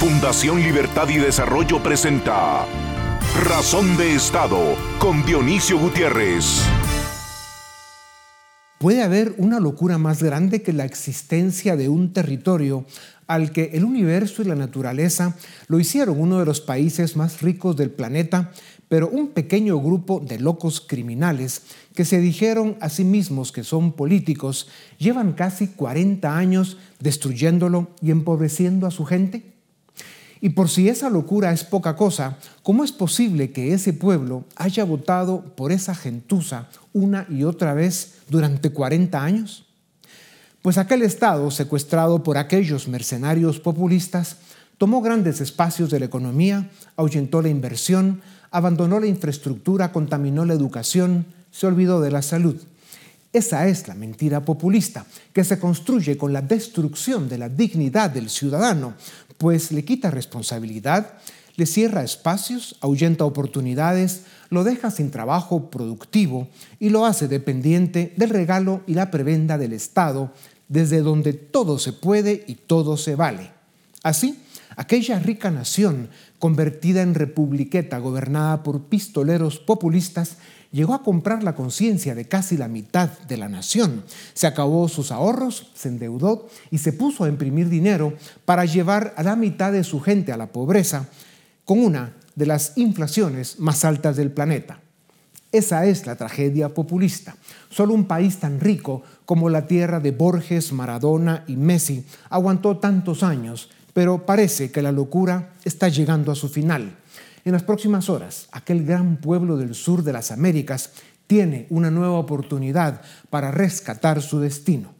Fundación Libertad y Desarrollo presenta Razón de Estado con Dionisio Gutiérrez. ¿Puede haber una locura más grande que la existencia de un territorio al que el universo y la naturaleza lo hicieron uno de los países más ricos del planeta, pero un pequeño grupo de locos criminales que se dijeron a sí mismos que son políticos llevan casi 40 años destruyéndolo y empobreciendo a su gente? Y por si esa locura es poca cosa, ¿cómo es posible que ese pueblo haya votado por esa gentuza una y otra vez durante 40 años? Pues aquel Estado, secuestrado por aquellos mercenarios populistas, tomó grandes espacios de la economía, ahuyentó la inversión, abandonó la infraestructura, contaminó la educación, se olvidó de la salud. Esa es la mentira populista, que se construye con la destrucción de la dignidad del ciudadano, pues le quita responsabilidad, le cierra espacios, ahuyenta oportunidades, lo deja sin trabajo productivo y lo hace dependiente del regalo y la prebenda del Estado, desde donde todo se puede y todo se vale. Así, aquella rica nación convertida en republiqueta gobernada por pistoleros populistas llegó a comprar la conciencia de casi la mitad de la nación. Se acabó sus ahorros, se endeudó y se puso a imprimir dinero para llevar a la mitad de su gente a la pobreza con una de las inflaciones más altas del planeta. Esa es la tragedia populista. Solo un país tan rico como la tierra de Borges, Maradona y Messi aguantó tantos años, pero parece que la locura está llegando a su final. En las próximas horas, aquel gran pueblo del sur de las Américas tiene una nueva oportunidad para rescatar su destino.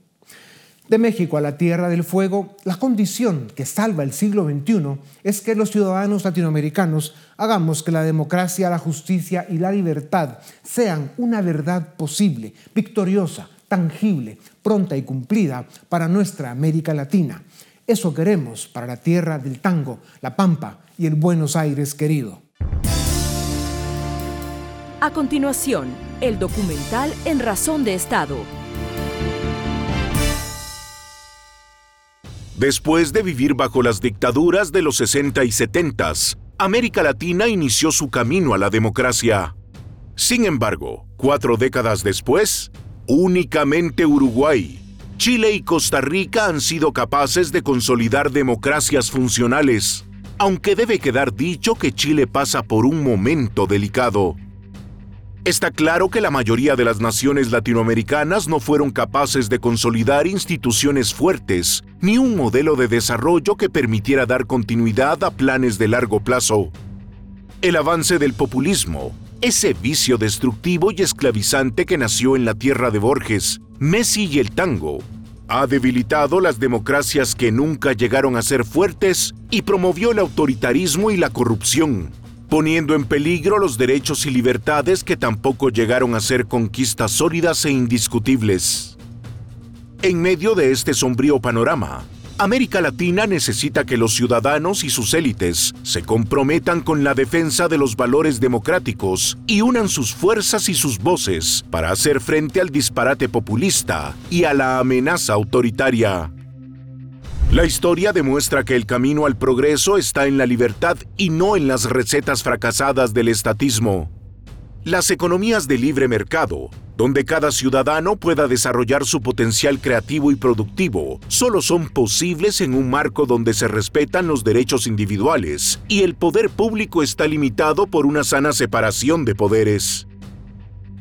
De México a la Tierra del Fuego, la condición que salva el siglo XXI es que los ciudadanos latinoamericanos hagamos que la democracia, la justicia y la libertad sean una verdad posible, victoriosa, tangible, pronta y cumplida para nuestra América Latina. Eso queremos para la tierra del tango, la pampa y el Buenos Aires querido. A continuación, el documental En Razón de Estado. Después de vivir bajo las dictaduras de los 60 y 70, América Latina inició su camino a la democracia. Sin embargo, cuatro décadas después, únicamente Uruguay, Chile y Costa Rica han sido capaces de consolidar democracias funcionales aunque debe quedar dicho que Chile pasa por un momento delicado. Está claro que la mayoría de las naciones latinoamericanas no fueron capaces de consolidar instituciones fuertes ni un modelo de desarrollo que permitiera dar continuidad a planes de largo plazo. El avance del populismo, ese vicio destructivo y esclavizante que nació en la tierra de Borges, Messi y el tango, ha debilitado las democracias que nunca llegaron a ser fuertes y promovió el autoritarismo y la corrupción, poniendo en peligro los derechos y libertades que tampoco llegaron a ser conquistas sólidas e indiscutibles. En medio de este sombrío panorama, América Latina necesita que los ciudadanos y sus élites se comprometan con la defensa de los valores democráticos y unan sus fuerzas y sus voces para hacer frente al disparate populista y a la amenaza autoritaria. La historia demuestra que el camino al progreso está en la libertad y no en las recetas fracasadas del estatismo. Las economías de libre mercado, donde cada ciudadano pueda desarrollar su potencial creativo y productivo, solo son posibles en un marco donde se respetan los derechos individuales y el poder público está limitado por una sana separación de poderes.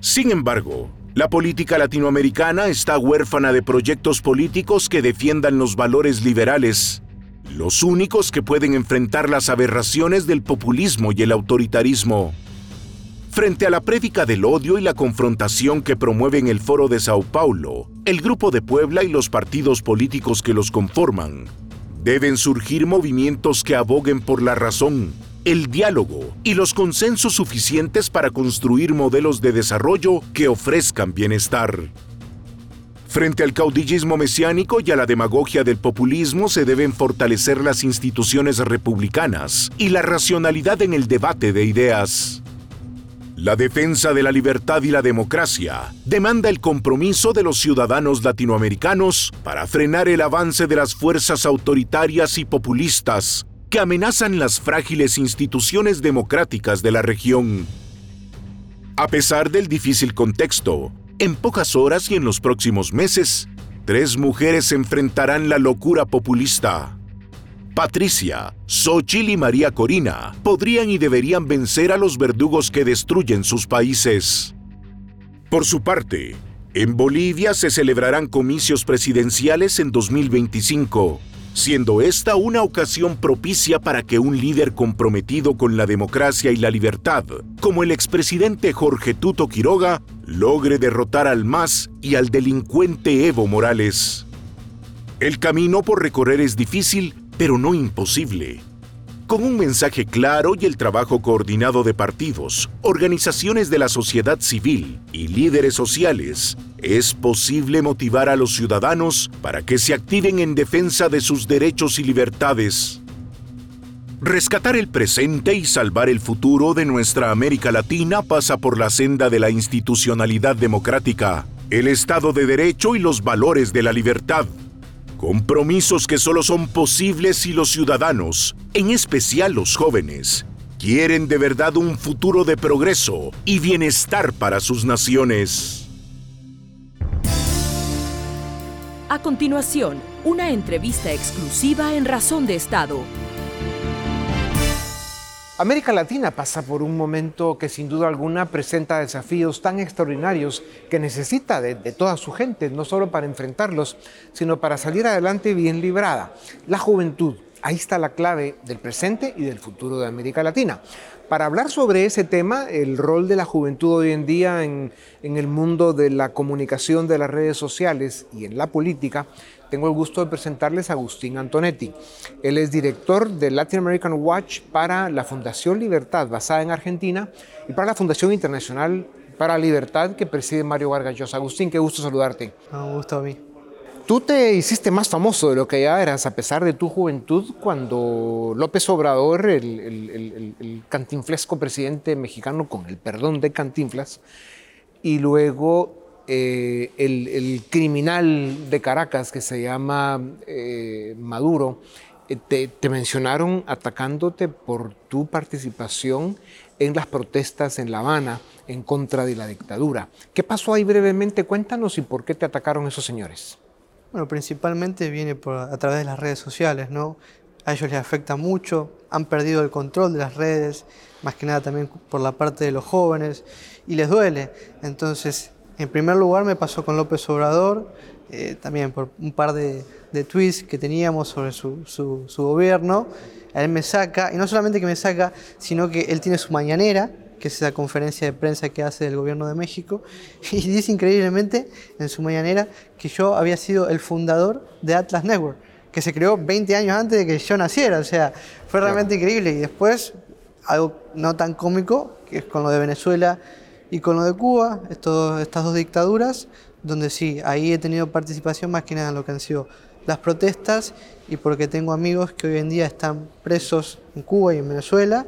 Sin embargo, la política latinoamericana está huérfana de proyectos políticos que defiendan los valores liberales, los únicos que pueden enfrentar las aberraciones del populismo y el autoritarismo. Frente a la prédica del odio y la confrontación que promueven el Foro de Sao Paulo, el Grupo de Puebla y los partidos políticos que los conforman, deben surgir movimientos que aboguen por la razón, el diálogo y los consensos suficientes para construir modelos de desarrollo que ofrezcan bienestar. Frente al caudillismo mesiánico y a la demagogia del populismo se deben fortalecer las instituciones republicanas y la racionalidad en el debate de ideas. La defensa de la libertad y la democracia demanda el compromiso de los ciudadanos latinoamericanos para frenar el avance de las fuerzas autoritarias y populistas que amenazan las frágiles instituciones democráticas de la región. A pesar del difícil contexto, en pocas horas y en los próximos meses, tres mujeres enfrentarán la locura populista. Patricia, Xochitl y María Corina podrían y deberían vencer a los verdugos que destruyen sus países. Por su parte, en Bolivia se celebrarán comicios presidenciales en 2025, siendo esta una ocasión propicia para que un líder comprometido con la democracia y la libertad, como el expresidente Jorge Tuto Quiroga, logre derrotar al MAS y al delincuente Evo Morales. El camino por recorrer es difícil, pero no imposible. Con un mensaje claro y el trabajo coordinado de partidos, organizaciones de la sociedad civil y líderes sociales, es posible motivar a los ciudadanos para que se activen en defensa de sus derechos y libertades. Rescatar el presente y salvar el futuro de nuestra América Latina pasa por la senda de la institucionalidad democrática, el Estado de Derecho y los valores de la libertad. Compromisos que solo son posibles si los ciudadanos, en especial los jóvenes, quieren de verdad un futuro de progreso y bienestar para sus naciones. A continuación, una entrevista exclusiva en Razón de Estado América Latina pasa por un momento que sin duda alguna presenta desafíos tan extraordinarios que necesita de, toda su gente, no solo para enfrentarlos, sino para salir adelante bien librada. La juventud, ahí está la clave del presente y del futuro de América Latina. Para hablar sobre ese tema, el rol de la juventud hoy en día en, el mundo de la comunicación de las redes sociales y en la política, tengo el gusto de presentarles a Agustín Antonetti. Él es director de Latin American Watch para la Fundación Libertad, basada en Argentina, y para la Fundación Internacional para la Libertad, que preside Mario Vargas Llosa. Agustín, qué gusto saludarte. Un gusto a mí. Tú te hiciste más famoso de lo que ya eras, a pesar de tu juventud, cuando López Obrador, el, el cantinflesco presidente mexicano, con el perdón de Cantinflas, y luego eh, el, criminal de Caracas que se llama eh, Maduro, eh, te, mencionaron atacándote por tu participación en las protestas en La Habana en contra de la dictadura. ¿Qué pasó ahí brevemente? Cuéntanos y por qué te atacaron esos señores. Bueno, principalmente viene a través de las redes sociales, ¿no? A ellos les afecta mucho, han perdido el control de las redes, más que nada también por la parte de los jóvenes, y les duele. Entonces, en primer lugar me pasó con López Obrador, eh, también por un par de, tweets que teníamos sobre su, su, gobierno. Él me saca, y no solamente que me saca, sino que él tiene su mañanera, que es esa conferencia de prensa que hace del gobierno de México, y dice increíblemente en su mañanera que yo había sido el fundador de Atlas Network, que se creó 20 años antes de que yo naciera, o sea, fue realmente increíble. Y después, algo no tan cómico, que es con lo de Venezuela y con lo de Cuba, estas dos dictaduras, donde sí, ahí he tenido participación más que nada en lo que han sido las protestas y porque tengo amigos que hoy en día están presos en Cuba y en Venezuela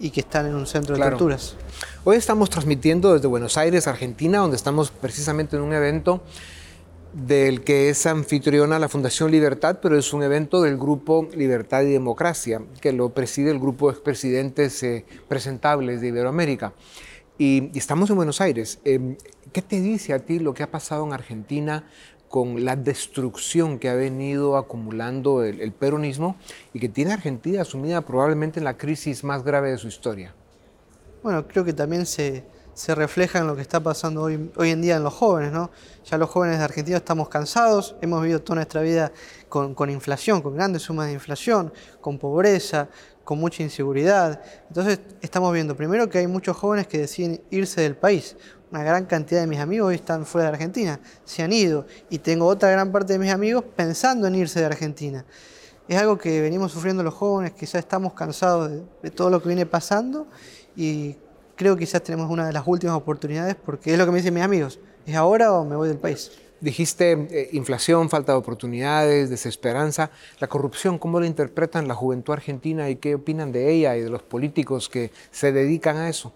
y que están en un centro de torturas. Hoy estamos transmitiendo desde Buenos Aires, Argentina, donde estamos precisamente en un evento del que es anfitriona la Fundación Libertad, pero es un evento del grupo Libertad y Democracia, que lo preside el grupo de expresidentes eh, presentables de Iberoamérica. Y, estamos en Buenos Aires. Em, ¿Qué te dice a ti lo que ha pasado en Argentina con la destrucción que ha venido acumulando el, peronismo y que tiene Argentina sumida probablemente en la crisis más grave de su historia? Bueno, creo que también se, se refleja en lo que está pasando hoy, hoy en día en los jóvenes, ¿no? Ya los jóvenes de Argentina estamos cansados, hemos vivido toda nuestra vida con, con inflación, con grandes sumas de inflación, con pobreza, con mucha inseguridad. Entonces estamos viendo primero que hay muchos jóvenes que deciden irse del país. Una gran cantidad de mis amigos hoy están fuera de Argentina, se han ido. Y tengo otra gran parte de mis amigos pensando en irse de Argentina. Es algo que venimos sufriendo los jóvenes, quizás estamos cansados de, de todo lo que viene pasando y creo que quizás tenemos una de las últimas oportunidades porque es lo que me dicen mis amigos. ¿Es ahora o me voy del país? Dijiste eh, inflación, falta de oportunidades, desesperanza. La corrupción, ¿cómo la interpretan la juventud argentina y qué opinan de ella y de los políticos que se dedican a eso?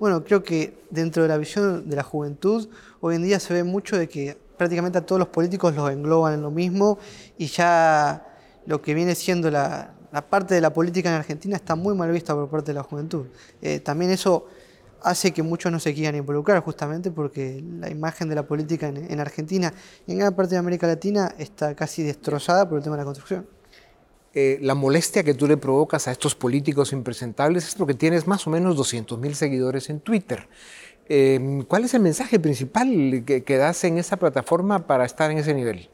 Bueno, creo que dentro de la visión de la juventud, hoy en día se ve mucho de que prácticamente a todos los políticos los engloban en lo mismo y ya lo que viene siendo la, la parte de la política en Argentina está muy mal vista por parte de la juventud. Eh, también eso hace que muchos no se quieran involucrar, justamente porque la imagen de la política en, Argentina y en gran parte de América Latina está casi destrozada por el tema de la construcción. Eh, la molestia que tú le provocas a estos políticos impresentables es porque tienes más o menos 200 mil seguidores en Twitter. Eh, ¿Cuál es el mensaje principal que, das en esa plataforma para estar en ese nivel?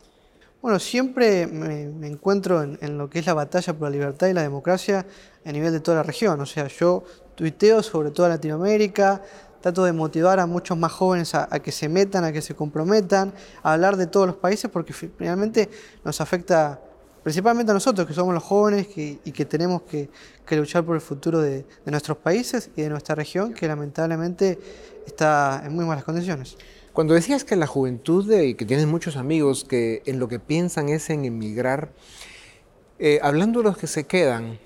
Bueno, siempre me, encuentro en, en, lo que es la batalla por la libertad y la democracia a nivel de toda la región. O sea, yo tuiteo sobre toda Latinoamérica, trato de motivar a muchos más jóvenes a, que se metan, a que se comprometan, a hablar de todos los países, porque finalmente nos afecta principalmente a nosotros, que somos los jóvenes y que tenemos que, luchar por el futuro de, nuestros países y de nuestra región, que lamentablemente está en muy malas condiciones. Cuando decías que la juventud, y que tienes muchos amigos que en lo que piensan es en emigrar, eh, hablando de los que se quedan,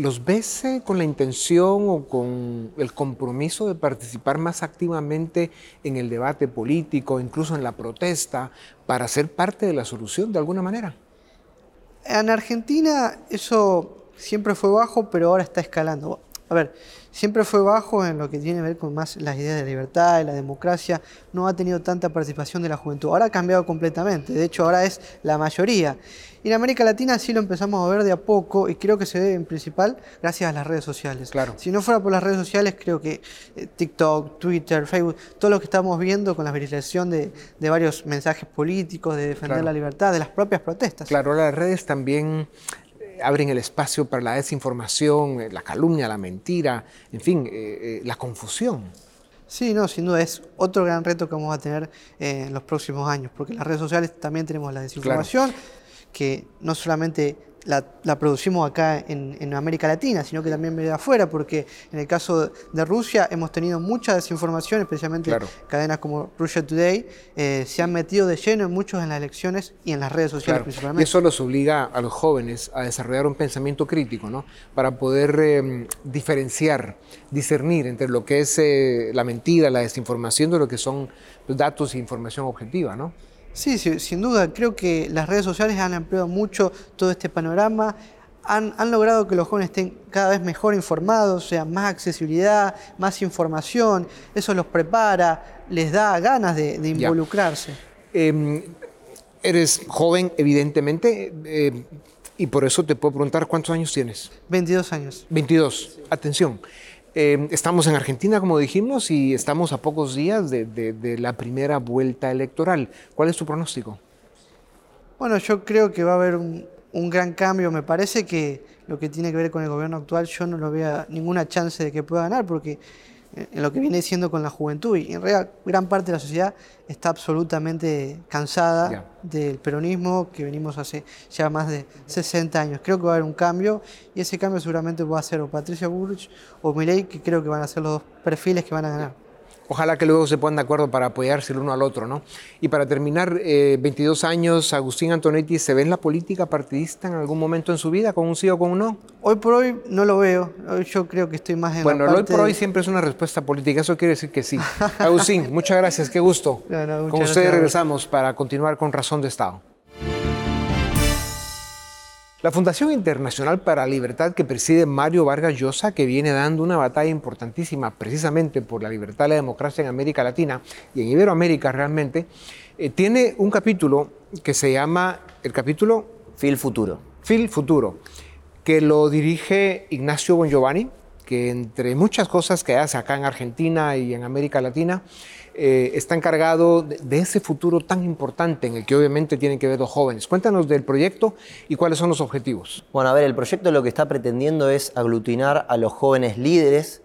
¿Los ves eh, con la intención o con el compromiso de participar más activamente en el debate político, incluso en la protesta, para ser parte de la solución de alguna manera? En Argentina eso siempre fue bajo, pero ahora está escalando. A ver, siempre fue bajo en lo que tiene que ver con más las ideas de libertad, de la democracia, no ha tenido tanta participación de la juventud. Ahora ha cambiado completamente, de hecho ahora es la mayoría. Y en América Latina sí lo empezamos a ver de a poco y creo que se ve en principal gracias a las redes sociales. Claro. Si no fuera por las redes sociales, creo que eh, TikTok, Twitter, Facebook, todo lo que estamos viendo con la viralización de, varios mensajes políticos, de defender la libertad, de las propias protestas. Claro, las redes también abren el espacio para la desinformación, eh, la calumnia, la mentira, en fin, eh, eh, la confusión. Sí, no, sin duda es otro gran reto que vamos a tener en los próximos años, porque en las redes sociales también tenemos la desinformación, que no solamente la, producimos acá en, América Latina, sino que también viene de afuera, porque en el caso de Rusia hemos tenido mucha desinformación, especialmente cadenas como Russia Today, eh, se han metido de lleno en muchos en las elecciones y en las redes sociales principalmente. Y eso los obliga a los jóvenes a desarrollar un pensamiento crítico, ¿no? Para poder em, diferenciar, discernir entre lo que es eh, la mentira, la desinformación de lo que son datos e información objetiva, ¿no? Sí, sin duda. Creo que las redes sociales han ampliado mucho todo este panorama. Han, logrado que los jóvenes estén cada vez mejor informados, o sea, más accesibilidad, más información. Eso los prepara, les da ganas de, involucrarse. Em, eres joven, evidentemente, eh, y por eso te puedo preguntar cuántos años tienes. 22 años. 22. Atención. Em, estamos en Argentina, como dijimos, y estamos a pocos días de, la primera vuelta electoral. ¿Cuál es tu pronóstico? Bueno, yo creo que va a haber un, gran cambio. Me parece que lo que tiene que ver con el gobierno actual, yo no lo veo ninguna chance de que pueda ganar, porque en lo que viene siendo con la juventud. Y en realidad gran parte de la sociedad está absolutamente cansada del peronismo que venimos hace ya más de 60 años. Creo que va a haber un cambio y ese cambio seguramente va a ser o Patricia Burrich o Milei, que creo que van a ser los dos perfiles que van a ganar. Ojalá que luego se pongan de acuerdo para apoyarse el uno al otro, ¿no? Y para terminar, 22 eh, años, Agustín Antonetti, ¿se ve en la política partidista en algún momento en su vida, con un sí o con un no? Hoy por hoy no lo veo. Yo creo que estoy más en bueno, la hoy por hoy siempre es una respuesta política. Eso quiere decir que sí. Agustín, muchas gracias. Qué gusto. con ustedes regresamos para continuar con Razón de Estado. La Fundación Internacional para la Libertad que preside Mario Vargas Llosa, que viene dando una batalla importantísima precisamente por la libertad y la democracia en América Latina y en Iberoamérica realmente, eh, tiene un capítulo que se llama el capítulo Fil Futuro. Fil Futuro, que lo dirige Ignacio Bongiovanni, que entre muchas cosas que hace acá en Argentina y en América Latina, eh, está encargado de, ese futuro tan importante en el que obviamente tienen que ver los jóvenes. Cuéntanos del proyecto y cuáles son los objetivos. Bueno, a ver, el proyecto lo que está pretendiendo es aglutinar a los jóvenes líderes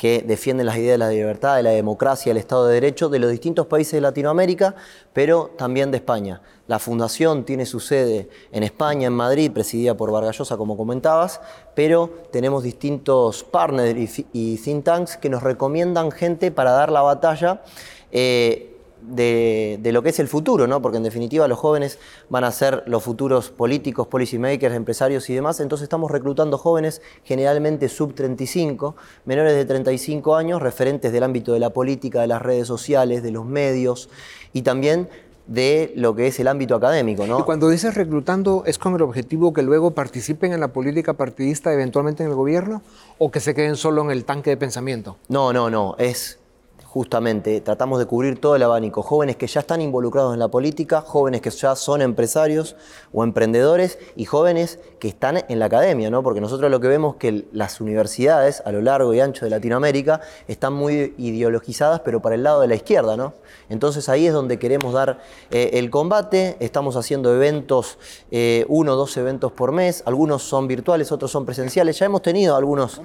que defienden las ideas de la libertad, de la democracia, del Estado de Derecho de los distintos países de Latinoamérica, pero también de España. La fundación tiene su sede en España, en Madrid, presidida por Vargallosa, como comentabas, pero tenemos distintos partners y think tanks que nos recomiendan gente para dar la batalla. Eh, de, lo que es el futuro, ¿no? porque en definitiva los jóvenes van a ser los futuros políticos, policy makers, empresarios y demás, entonces estamos reclutando jóvenes generalmente sub 35, menores de 35 años, referentes del ámbito de la política, de las redes sociales, de los medios y también de lo que es el ámbito académico. ¿no? Y cuando dices reclutando, ¿es con el objetivo que luego participen en la política partidista eventualmente en el gobierno o que se queden solo en el tanque de pensamiento? No, no, no, es justamente tratamos de cubrir todo el abanico, jóvenes que ya están involucrados en la política, jóvenes que ya son empresarios o emprendedores y jóvenes que están en la academia, ¿no? porque nosotros lo que vemos es que las universidades a lo largo y ancho de Latinoamérica están muy ideologizadas, pero para el lado de la izquierda. ¿no? Entonces ahí es donde queremos dar eh, el combate, estamos haciendo eventos, eh, uno o dos eventos por mes, algunos son virtuales, otros son presenciales, ya hemos tenido algunos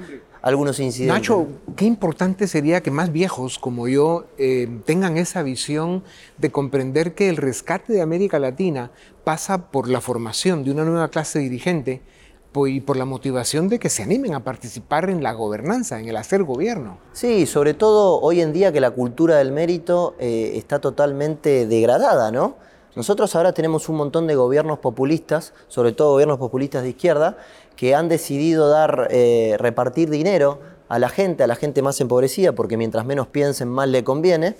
algunos incidentes. Nacho, qué importante sería que más viejos como yo eh, tengan esa visión de comprender que el rescate de América Latina pasa por la formación de una nueva clase dirigente y por la motivación de que se animen a participar en la gobernanza, en el hacer gobierno. Sí, sobre todo hoy en día que la cultura del mérito eh, está totalmente degradada, ¿no? Nosotros ahora tenemos un montón de gobiernos populistas, sobre todo gobiernos populistas de izquierda, que han decidido dar, eh, repartir dinero a la gente, a la gente más empobrecida, porque mientras menos piensen, más le conviene,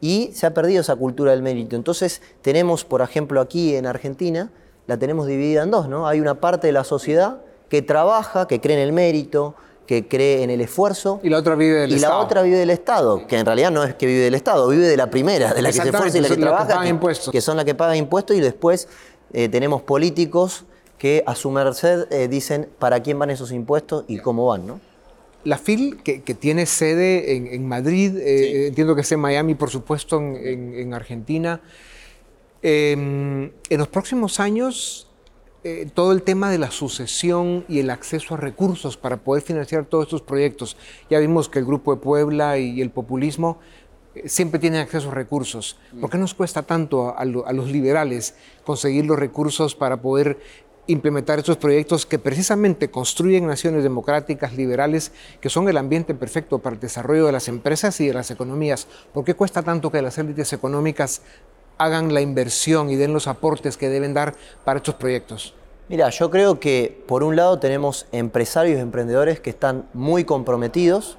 y se ha perdido esa cultura del mérito. Entonces tenemos, por ejemplo, aquí en Argentina, la tenemos dividida en dos, ¿no? Hay una parte de la sociedad que trabaja, que cree en el mérito, que cree en el esfuerzo. Y la otra vive del y Estado. Y la otra vive del Estado, que en realidad no es que vive del Estado, vive de la primera, de la que se esfuerza y la que trabaja, que, que, son las que pagan impuestos, y después eh, tenemos políticos que a su merced eh, dicen para quién van esos impuestos y cómo van, ¿no? La FIL, que, tiene sede en, Madrid, eh, entiendo que es en Miami, por supuesto, en, Argentina. Em, en los próximos años, eh, todo el tema de la sucesión y el acceso a recursos para poder financiar todos estos proyectos. Ya vimos que el Grupo de Puebla y el populismo siempre tienen acceso a recursos. ¿Por qué nos cuesta tanto a, los liberales conseguir los recursos para poder implementar estos proyectos que precisamente construyen naciones democráticas, liberales, que son el ambiente perfecto para el desarrollo de las empresas y de las economías. ¿Por qué cuesta tanto que las élites económicas hagan la inversión y den los aportes que deben dar para estos proyectos? Mira, yo creo que por un lado tenemos empresarios y emprendedores que están muy comprometidos.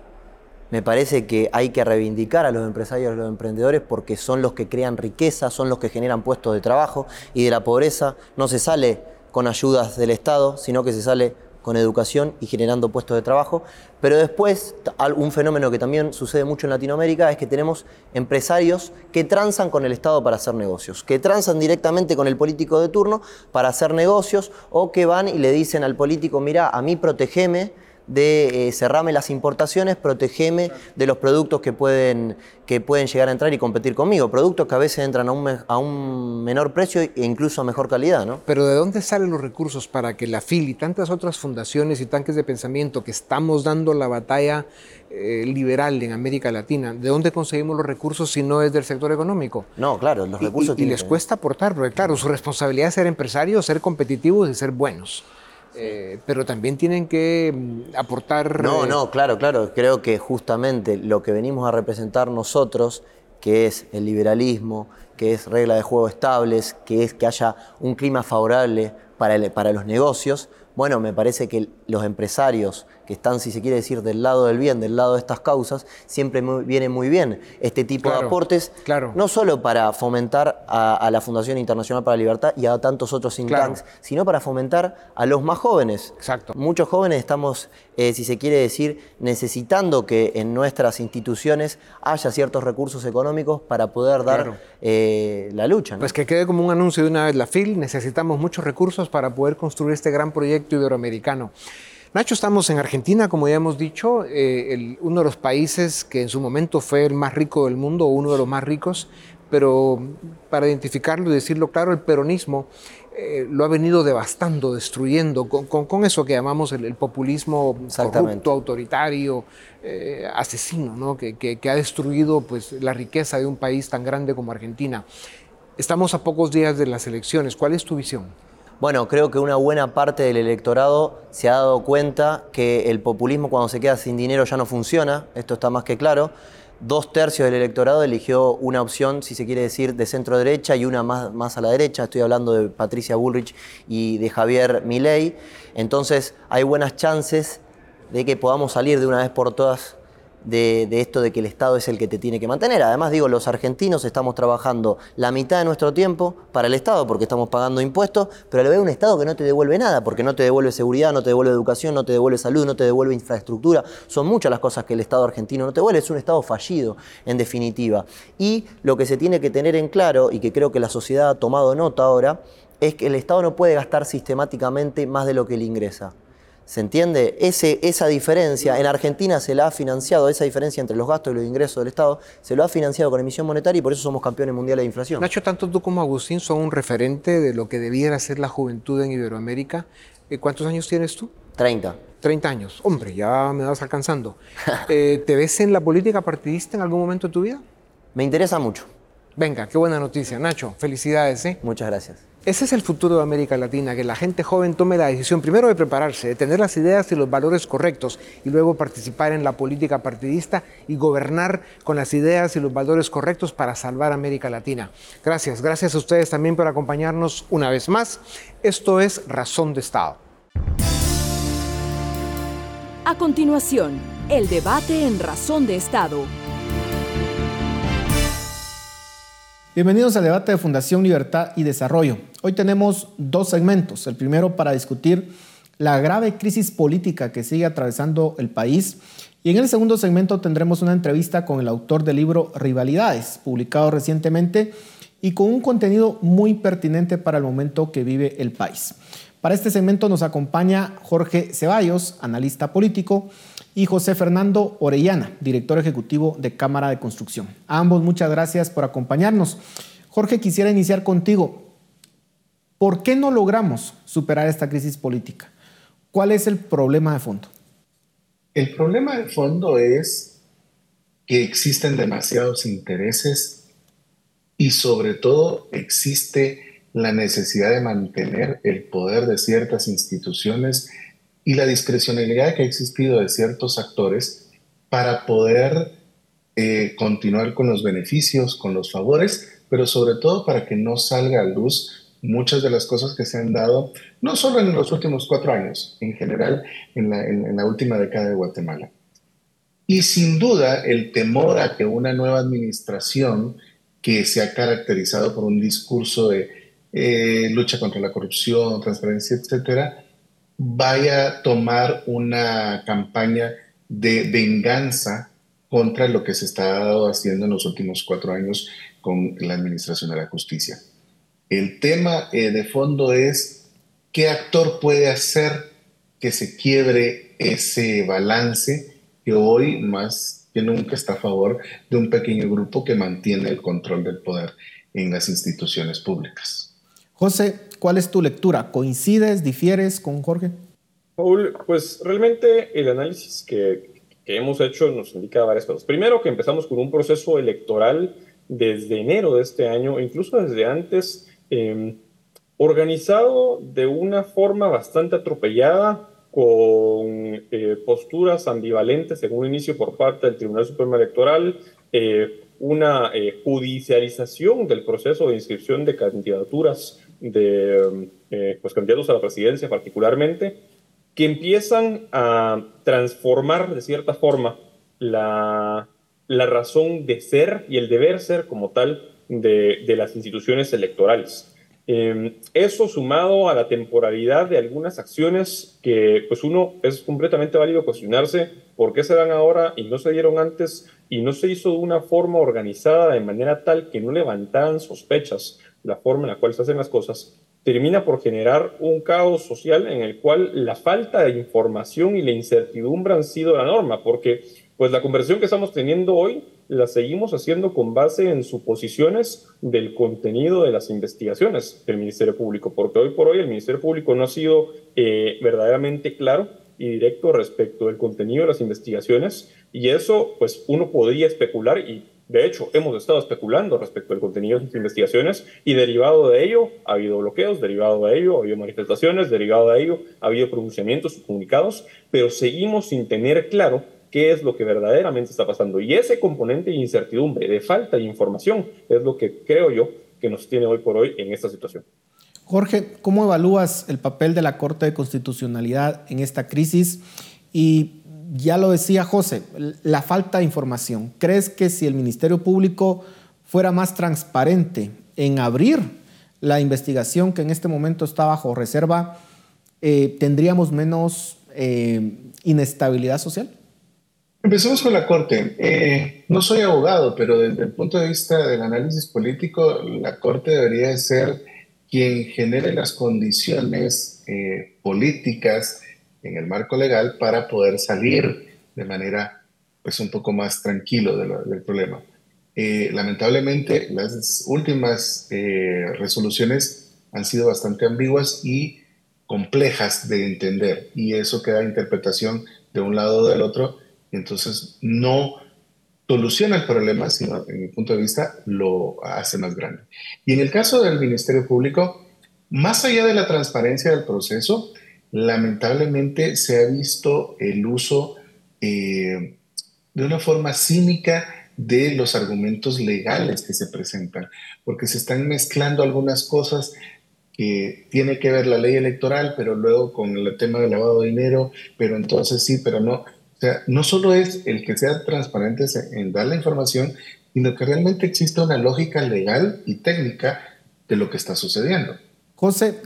Me parece que hay que reivindicar a los empresarios y a los emprendedores porque son los que crean riqueza, son los que generan puestos de trabajo y de la pobreza no se sale con ayudas del Estado, sino que se sale con educación y generando puestos de trabajo. Pero después, un fenómeno que también sucede mucho en Latinoamérica es que tenemos empresarios que transan con el Estado para hacer negocios, que transan directamente con el político de turno para hacer negocios o que van y le dicen al político, mira, a mí protegeme de eh, cerrarme las importaciones, protegeme de los productos que pueden, que pueden llegar a entrar y competir conmigo. Productos que a veces entran a un, a un menor precio e incluso a mejor calidad. ¿no? Pero ¿de dónde salen los recursos para que la FIL y tantas otras fundaciones y tanques de pensamiento que estamos dando la batalla eh, liberal en América Latina, ¿de dónde conseguimos los recursos si no es del sector económico? No, claro, los recursos... Y, y les cuesta aportar, porque claro, su responsabilidad es ser empresarios, ser competitivos y ser buenos. Eh, pero también tienen que mm, aportar... No, eh, no, claro, claro. Creo que justamente lo que venimos a representar nosotros, que es el liberalismo, que es regla de juego estables, que es que haya un clima favorable para, para los negocios, bueno, me parece que los empresarios que están, si se quiere decir, del lado del bien, del lado de estas causas, siempre viene muy bien este tipo de aportes, claro. no solo para fomentar a, la Fundación Internacional para la Libertad y a tantos otros think tanks, sino para fomentar a los más jóvenes. Exacto. Muchos jóvenes estamos, eh, si se quiere decir, necesitando que en nuestras instituciones haya ciertos recursos económicos para poder dar eh, la lucha. Pues que quede como un anuncio de una vez la FIL, necesitamos muchos recursos para poder construir este gran proyecto iberoamericano. Nacho, estamos en Argentina, como ya hemos dicho, eh, uno de los países que en su momento fue el más rico del mundo, uno de los más ricos, pero para identificarlo y decirlo claro, el peronismo eh, lo ha venido devastando, destruyendo, con, eso que llamamos el, populismo corrupto, autoritario, eh, asesino, ¿no? que, que, ha destruido pues, la riqueza de un país tan grande como Argentina. Estamos a pocos días de las elecciones. ¿Cuál es tu visión? Bueno, creo que una buena parte del electorado se ha dado cuenta que el populismo cuando se queda sin dinero ya no funciona, esto está más que claro. Dos tercios del electorado eligió una opción, si se quiere decir, de centro derecha y una más, a la derecha. Estoy hablando de Patricia Bullrich y de Javier Milei. Entonces hay buenas chances de que podamos salir de una vez por todas de, esto de que el Estado es el que te tiene que mantener. Además, digo, los argentinos estamos trabajando la mitad de nuestro tiempo para el Estado porque estamos pagando impuestos, pero le veo un Estado que no te devuelve nada, porque no te devuelve seguridad, no te devuelve educación, no te devuelve salud, no te devuelve infraestructura. Son muchas las cosas que el Estado argentino no te devuelve. Es un Estado fallido, en definitiva. Y lo que se tiene que tener en claro, y que creo que la sociedad ha tomado nota ahora, es que el Estado no puede gastar sistemáticamente más de lo que le ingresa. ¿Se entiende? Ese, esa diferencia, en Argentina se la ha financiado, esa diferencia entre los gastos y los ingresos del Estado, se lo ha financiado con emisión monetaria y por eso somos campeones mundiales de inflación. Nacho, tanto tú como Agustín son un referente de lo que debiera ser la juventud en Iberoamérica. Eh, ¿Cuántos años tienes tú? 30. 30 años. Hombre, ya me vas alcanzando. Eh, ¿Te ves en la política partidista en algún momento de tu vida? Me interesa mucho. Venga, qué buena noticia. Nacho, felicidades. ¿eh? Muchas gracias. Ese es el futuro de América Latina, que la gente joven tome la decisión primero de prepararse, de tener las ideas y los valores correctos y luego participar en la política partidista y gobernar con las ideas y los valores correctos para salvar América Latina. Gracias, gracias a ustedes también por acompañarnos una vez más. Esto es Razón de Estado. A continuación, el debate en Razón de Estado Bienvenidos al debate de Fundación Libertad y Desarrollo. Hoy tenemos dos segmentos. El primero para discutir la grave crisis política que sigue atravesando el país. Y en el segundo segmento tendremos una entrevista con el autor del libro Rivalidades, publicado recientemente y con un contenido muy pertinente para el momento que vive el país. Para este segmento nos acompaña Jorge Ceballos, analista político, y José Fernando Orellana, director ejecutivo de Cámara de Construcción. Ambos muchas gracias por acompañarnos. Jorge, quisiera iniciar contigo. ¿Por qué no logramos superar esta crisis política? ¿Cuál es el problema de fondo? El problema de fondo es que existen demasiados intereses y sobre todo existe la necesidad de mantener el poder de ciertas instituciones y la discrecionalidad que ha existido de ciertos actores para poder eh, continuar con los beneficios, con los favores, pero sobre todo para que no salga a luz muchas de las cosas que se han dado, no solo en los últimos cuatro años, en general en la, última década de Guatemala. Y sin duda el temor a que una nueva administración que se ha caracterizado por un discurso de eh, lucha contra la corrupción, transparencia, etcétera, vaya a tomar una campaña de venganza contra lo que se está haciendo en los últimos cuatro años con la Administración de la Justicia. El tema eh, de fondo es qué actor puede hacer que se quiebre ese balance que hoy más que nunca está a favor de un pequeño grupo que mantiene el control del poder en las instituciones públicas. José, ¿cuál es tu lectura? ¿Coincides, difieres con Jorge? Paul, pues realmente el análisis que, que hemos hecho nos indica varias cosas. Primero, que empezamos con un proceso electoral desde enero de este año, incluso desde antes, em, organizado de una forma bastante atropellada, con eh, posturas ambivalentes en un inicio por parte del Tribunal Supremo Electoral, eh, una eh, judicialización del proceso de inscripción de candidaturas de eh, pues, candidatos a la presidencia particularmente, que empiezan a transformar de cierta forma la, la razón de ser y el deber ser como tal de, de las instituciones electorales. Eh, eso sumado a la temporalidad de algunas acciones que pues uno es completamente válido cuestionarse por qué se dan ahora y no se dieron antes y no se hizo de una forma organizada de manera tal que no levantaran sospechas la forma en la cual se hacen las cosas, termina por generar un caos social en el cual la falta de información y la incertidumbre han sido la norma, porque pues la conversación que estamos teniendo hoy la seguimos haciendo con base en suposiciones del contenido de las investigaciones del Ministerio Público, porque hoy por hoy el Ministerio Público no ha sido eh, verdaderamente claro y directo respecto del contenido de las investigaciones y eso pues uno podría especular y de hecho, hemos estado especulando respecto al contenido de las investigaciones y derivado de ello ha habido bloqueos, derivado de ello ha habido manifestaciones, derivado de ello ha habido pronunciamientos comunicados, pero seguimos sin tener claro qué es lo que verdaderamente está pasando. Y ese componente de incertidumbre, de falta de información, es lo que creo yo que nos tiene hoy por hoy en esta situación. Jorge, ¿cómo evalúas el papel de la Corte de Constitucionalidad en esta crisis? Y ya lo decía José, la falta de información. ¿Crees que si el Ministerio Público fuera más transparente en abrir la investigación que en este momento está bajo reserva, eh, tendríamos menos eh, inestabilidad social? Empecemos con la Corte. Eh, no soy abogado, pero desde el punto de vista del análisis político, la Corte debería ser quien genere las condiciones políticas en el marco legal para poder salir de manera pues un poco más tranquilo del problema. lamentablemente, las últimas resoluciones han sido bastante ambiguas y complejas de entender y eso queda interpretación de un lado o del otro y entonces no soluciona el problema, sino en mi punto de vista lo hace más grande. Y en el caso del Ministerio Público, más allá de la transparencia del proceso, lamentablemente se ha visto el uso eh, de una forma cínica de los argumentos legales que se presentan, porque se están mezclando algunas cosas que tiene que ver la ley electoral, pero luego con el tema del lavado de dinero, pero entonces sí, pero no. O sea, no solo es el que sea transparente en dar la información, sino que realmente existe una lógica legal y técnica de lo que está sucediendo. José,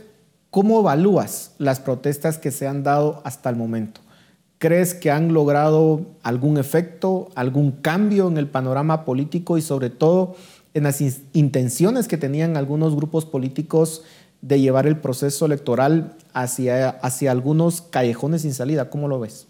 ¿cómo evalúas las protestas que se han dado hasta el momento? ¿Crees que han logrado algún efecto, algún cambio en el panorama político y sobre todo en las intenciones que tenían algunos grupos políticos de llevar el proceso electoral hacia, hacia algunos callejones sin salida. ¿Cómo lo ves?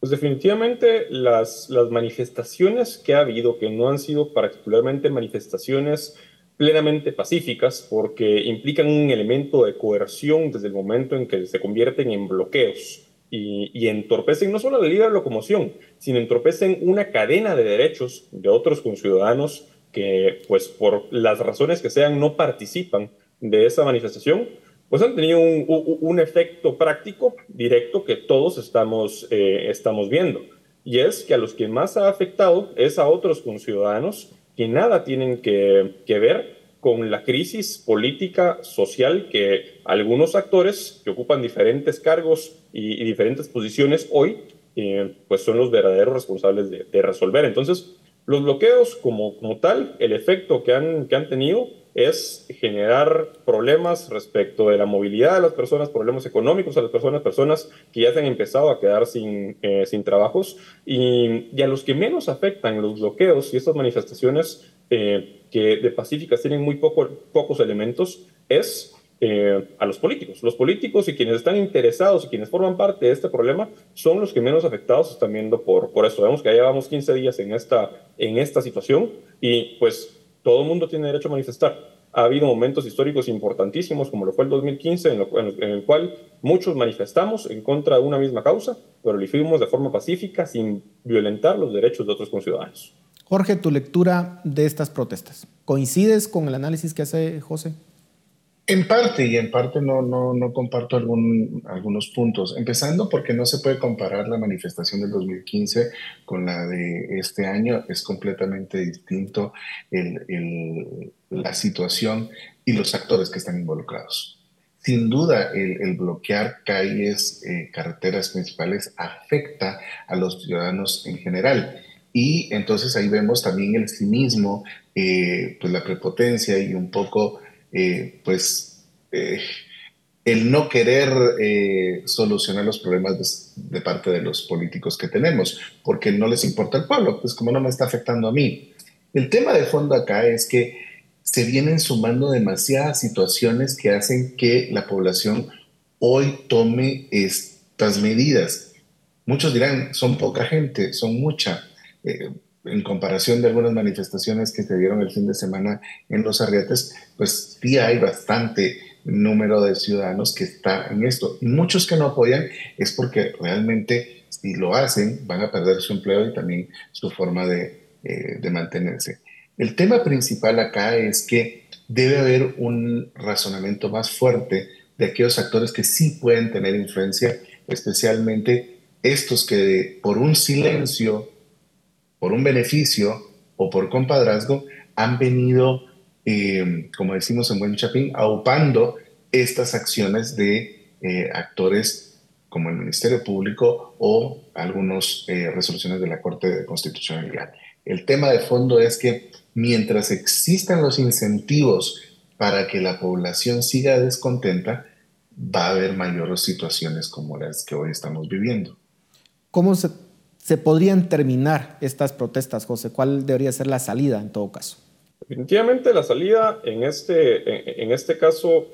Pues definitivamente las, las manifestaciones que ha habido, que no han sido particularmente manifestaciones plenamente pacíficas, porque implican un elemento de coerción desde el momento en que se convierten en bloqueos y, y entorpecen no solo la libre locomoción, sino entorpecen una cadena de derechos de otros conciudadanos que, pues por las razones que sean, no participan de esa manifestación, pues han tenido un, efecto práctico directo que todos estamos, eh, estamos viendo. Y es que a los que más ha afectado es a otros conciudadanos que nada tienen que, ver con la crisis política, social que algunos actores que ocupan diferentes cargos y, diferentes posiciones hoy, eh, pues son los verdaderos responsables de, resolver. Entonces, los bloqueos como, como tal, el efecto que han, que han tenido es generar problemas respecto de la movilidad de las personas, problemas económicos a las personas, personas que ya se han empezado a quedar sin, eh, sin trabajos y, y, a los que menos afectan los bloqueos y estas manifestaciones eh, que de pacíficas tienen muy poco, pocos elementos es eh, a los políticos. Los políticos y quienes están interesados y quienes forman parte de este problema son los que menos afectados están viendo por, por esto. Vemos que ya llevamos 15 días en esta, en esta situación y pues todo el mundo tiene derecho a manifestar. Ha habido momentos históricos importantísimos, como lo fue el 2015, en, el cual muchos manifestamos en contra de una misma causa, pero lo hicimos de forma pacífica, sin violentar los derechos de otros conciudadanos. Jorge, tu lectura de estas protestas, ¿coincides con el análisis que hace José? En parte, y en parte no, no, no comparto algún, algunos puntos, empezando porque no se puede comparar la manifestación del 2015 con la de este año, es completamente distinto el, el, la situación y los actores que están involucrados. Sin duda, el, el bloquear calles, eh, carreteras principales afecta a los ciudadanos en general. Y entonces ahí vemos también el cinismo, eh, pues la prepotencia y un poco eh, pues eh, el no querer eh, solucionar los problemas de, parte de los políticos que tenemos, porque no les importa el pueblo, pues como no me está afectando a mí. El tema de fondo acá es que se vienen sumando demasiadas situaciones que hacen que la población hoy tome estas medidas. Muchos dirán, son poca gente, son mucha en comparación de algunas manifestaciones que se dieron el fin de semana en los Arriates, pues sí hay bastante número de ciudadanos que están en esto. Muchos que no apoyan es porque realmente si lo hacen van a perder su empleo y también su forma de, eh, de mantenerse. El tema principal acá es que debe haber un razonamiento más fuerte de aquellos actores que sí pueden tener influencia, especialmente estos que por un silencio por un beneficio o por compadrazgo, han venido, eh, como decimos en buen chapín, aupando estas acciones de eh, actores como el Ministerio Público o algunas eh, resoluciones de la Corte de Constitucionalidad. El tema de fondo es que mientras existan los incentivos para que la población siga descontenta, va a haber mayores situaciones como las que hoy estamos viviendo. ¿Cómo se, se podrían terminar estas protestas, José? ¿Cuál debería ser la salida en todo caso? Definitivamente la salida en este, en, este caso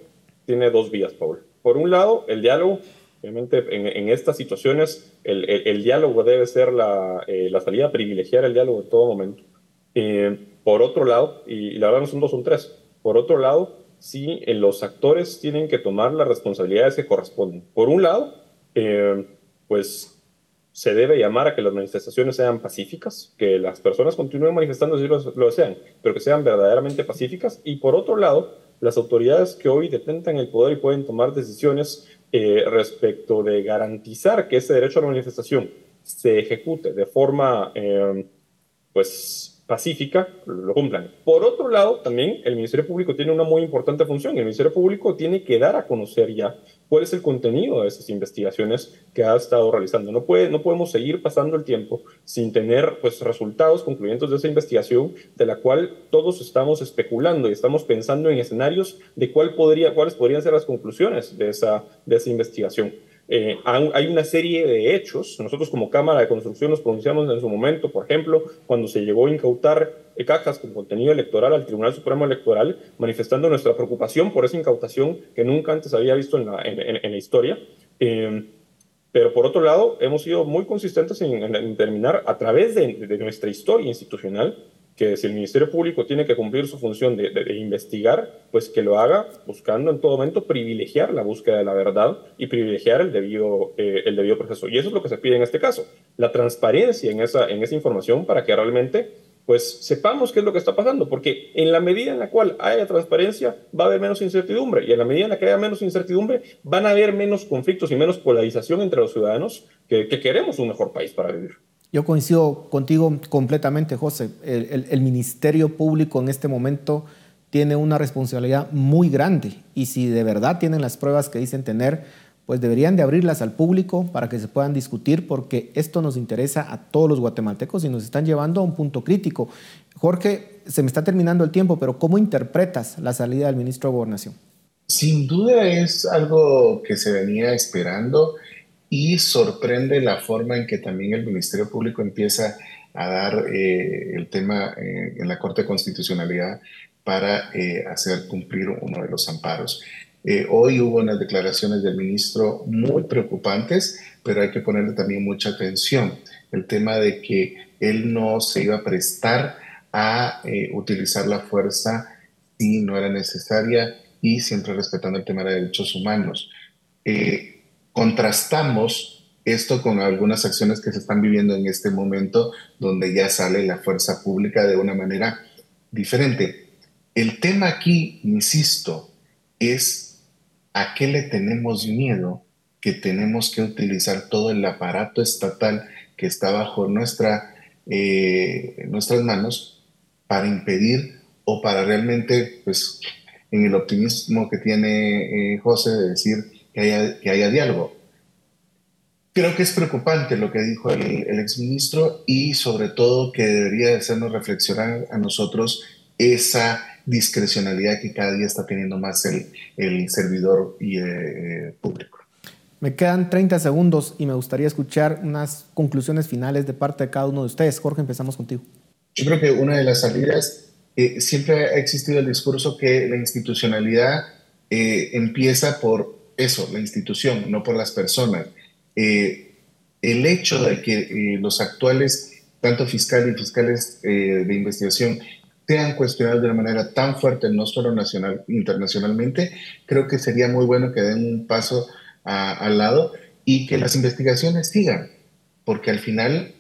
tiene dos vías, Paul. Por un lado, el diálogo. Obviamente, en, estas situaciones, el, el, diálogo debe ser la, eh, la, salida, privilegiar el diálogo en todo momento. Eh, por otro lado, y, la verdad no son dos, son tres. Por otro lado, sí, eh, los actores tienen que tomar las responsabilidades que corresponden. Por un lado, pues se debe llamar a que las manifestaciones sean pacíficas, que las personas continúen manifestando si lo, desean, pero que sean verdaderamente pacíficas. Y por otro lado, las autoridades que hoy detentan el poder y pueden tomar decisiones eh, respecto de garantizar que ese derecho a la manifestación se ejecute de forma eh, pues pacífica, lo cumplan. Por otro lado, también el Ministerio Público tiene una muy importante función. El Ministerio Público tiene que dar a conocer ya cuál es el contenido de esas investigaciones que ha estado realizando. No, puede, no podemos seguir pasando el tiempo sin tener pues, resultados concluyentes de esa investigación, de la cual todos estamos especulando y estamos pensando en escenarios de cuál podría, cuáles podrían ser las conclusiones de esa, de esa investigación. Eh, hay una serie de hechos. Nosotros como Cámara de Construcción nos pronunciamos en su momento, por ejemplo, cuando se llegó a incautar cajas con contenido electoral al Tribunal Supremo Electoral, manifestando nuestra preocupación por esa incautación que nunca antes había visto en la, en, la historia. Eh, pero por otro lado, hemos sido muy consistentes en, en terminar a través de, de nuestra historia institucional que si el Ministerio Público tiene que cumplir su función de, investigar, pues que lo haga buscando en todo momento privilegiar la búsqueda de la verdad y privilegiar el debido, eh, el debido proceso. Y eso es lo que se pide en este caso, la transparencia en esa, en esa información para que realmente pues sepamos qué es lo que está pasando, porque en la medida en la cual haya transparencia va a haber menos incertidumbre y en la medida en la que haya menos incertidumbre van a haber menos conflictos y menos polarización entre los ciudadanos que queremos un mejor país para vivir. Yo coincido contigo completamente, José. El, Ministerio Público en este momento tiene una responsabilidad muy grande y si de verdad tienen las pruebas que dicen tener, pues deberían de abrirlas al público para que se puedan discutir porque esto nos interesa a todos los guatemaltecos y nos están llevando a un punto crítico. Jorge, se me está terminando el tiempo, pero ¿cómo interpretas la salida del ministro de Gobernación? Sin duda es algo que se venía esperando y sorprende la forma en que también el Ministerio Público empieza a dar eh, el tema eh, en la Corte de Constitucionalidad para eh, hacer cumplir uno de los amparos. hoy hubo unas declaraciones del ministro muy preocupantes, pero hay que ponerle también mucha atención. El tema de que él no se iba a prestar a utilizar la fuerza si no era necesaria y siempre respetando el tema de derechos humanos contrastamos esto con algunas acciones que se están viviendo en este momento, donde ya sale la fuerza pública de una manera diferente. El tema aquí, insisto, es a qué le tenemos miedo que tenemos que utilizar todo el aparato estatal que está bajo nuestra, eh, nuestras manos para impedir o para realmente, pues, en el optimismo que tiene eh, José de decir que haya, que haya diálogo. Creo que es preocupante lo que dijo el, el exministro y sobre todo que debería hacernos reflexionar a nosotros esa discrecionalidad que cada día está teniendo más el, el servidor y, eh, público. Me quedan 30 segundos y me gustaría escuchar unas conclusiones finales de parte de cada uno de ustedes. Jorge, empezamos contigo. Yo creo que una de las salidas, eh, siempre ha existido el discurso que la institucionalidad eh, empieza por eso, la institución, no por las personas. Eh, el hecho de que eh, los actuales, tanto fiscales y fiscales eh, de investigación, sean cuestionados de una manera tan fuerte, no solo nacional, internacionalmente, creo que sería muy bueno que den un paso al lado y que las investigaciones sigan, porque al final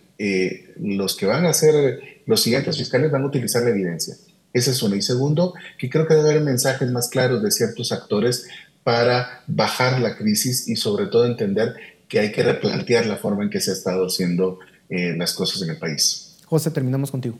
los que van a ser los siguientes fiscales van a utilizar la evidencia. Ese es uno. Y segundo, que creo que debe haber mensajes más claros de ciertos actores para bajar la crisis y sobre todo entender que hay que replantear la forma en que se ha estado haciendo eh, las cosas en el país. José, terminamos contigo.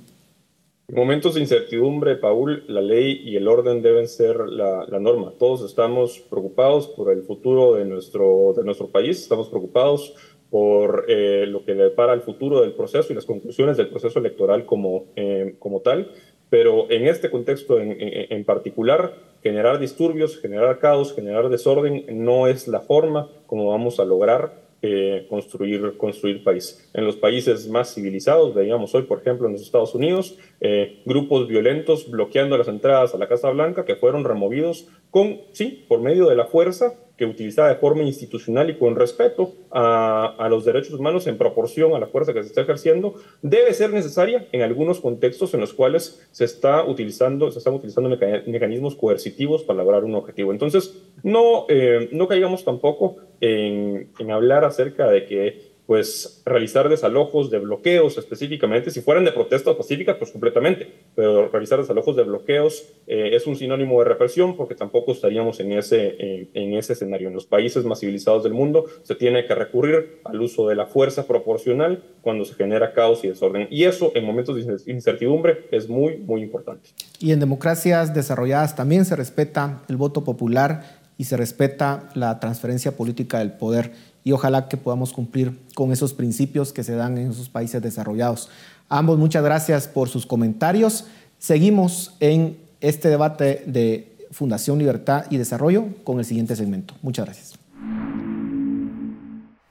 En momentos de incertidumbre, Paul, la ley y el orden deben ser la, norma. Todos estamos preocupados por el futuro de nuestro, de nuestro país, estamos preocupados por eh, lo que depara el futuro del proceso y las conclusiones del proceso electoral como, eh, como tal, pero en este contexto en, en particular, generar disturbios, generar caos, generar desorden no es la forma como vamos a lograr eh, construir, construir país. En los países más civilizados, veíamos hoy, por ejemplo, en los Estados Unidos, eh, grupos violentos bloqueando las entradas a la Casa Blanca que fueron removidos con, sí, por medio de la fuerza que utilizada de forma institucional y con respeto a, a, los derechos humanos en proporción a la fuerza que se está ejerciendo, debe ser necesaria en algunos contextos en los cuales se, está utilizando, se están utilizando mecanismos coercitivos para lograr un objetivo. Entonces, no, eh, no caigamos tampoco en, en hablar acerca de que pues realizar desalojos de bloqueos específicamente, si fueran de protestas pacíficas, pues completamente, pero realizar desalojos de bloqueos eh, es un sinónimo de represión porque tampoco estaríamos en ese, en ese escenario. En los países más civilizados del mundo se tiene que recurrir al uso de la fuerza proporcional cuando se genera caos y desorden. Y eso en momentos de incertidumbre es muy, muy importante. Y en democracias desarrolladas también se respeta el voto popular y se respeta la transferencia política del poder y ojalá que podamos cumplir con esos principios que se dan en esos países desarrollados. ambos muchas gracias por sus comentarios. Seguimos en este debate de Fundación Libertad y Desarrollo con el siguiente segmento. Muchas gracias.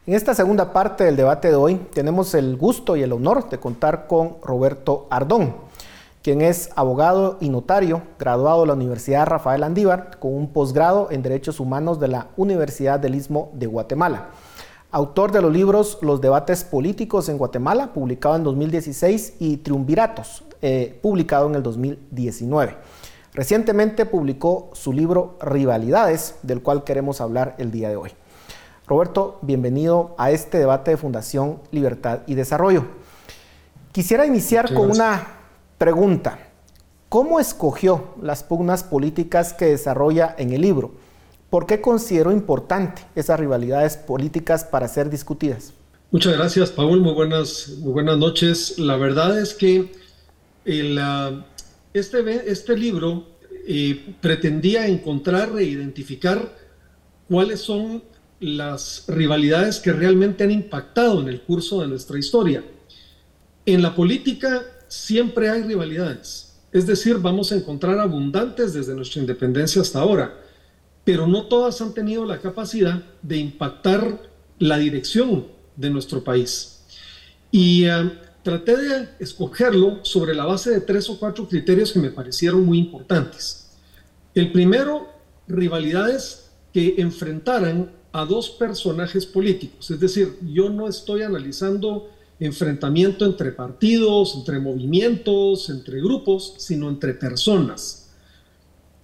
En esta segunda parte del debate de hoy tenemos el gusto y el honor de contar con Roberto Ardón, quien es abogado y notario, graduado de la Universidad Rafael Andívar, con un posgrado en Derechos Humanos de la Universidad del Istmo de Guatemala autor de los libros Los debates políticos en Guatemala, publicado en 2016, y Triunviratos, eh, publicado en el 2019. Recientemente publicó su libro Rivalidades, del cual queremos hablar el día de hoy. Roberto, bienvenido a este debate de Fundación Libertad y Desarrollo. Quisiera iniciar con una pregunta. ¿Cómo escogió las pugnas políticas que desarrolla en el libro? ¿Por qué considero importante esas rivalidades políticas para ser discutidas? Muchas gracias, Paul. Muy buenas, muy buenas noches. La verdad es que el, ah, este, este libro eh, pretendía encontrar e identificar cuáles son las rivalidades que realmente han impactado en el curso de nuestra historia. En la política siempre hay rivalidades, es decir, vamos a encontrar abundantes desde nuestra independencia hasta ahora pero no todas han tenido la capacidad de impactar la dirección de nuestro país. Y eh, traté de escogerlo sobre la base de tres o cuatro criterios que me parecieron muy importantes. El primero, rivalidades que enfrentaran a dos personajes políticos, es decir, yo no estoy analizando enfrentamiento entre partidos, entre movimientos, entre grupos, sino entre personas.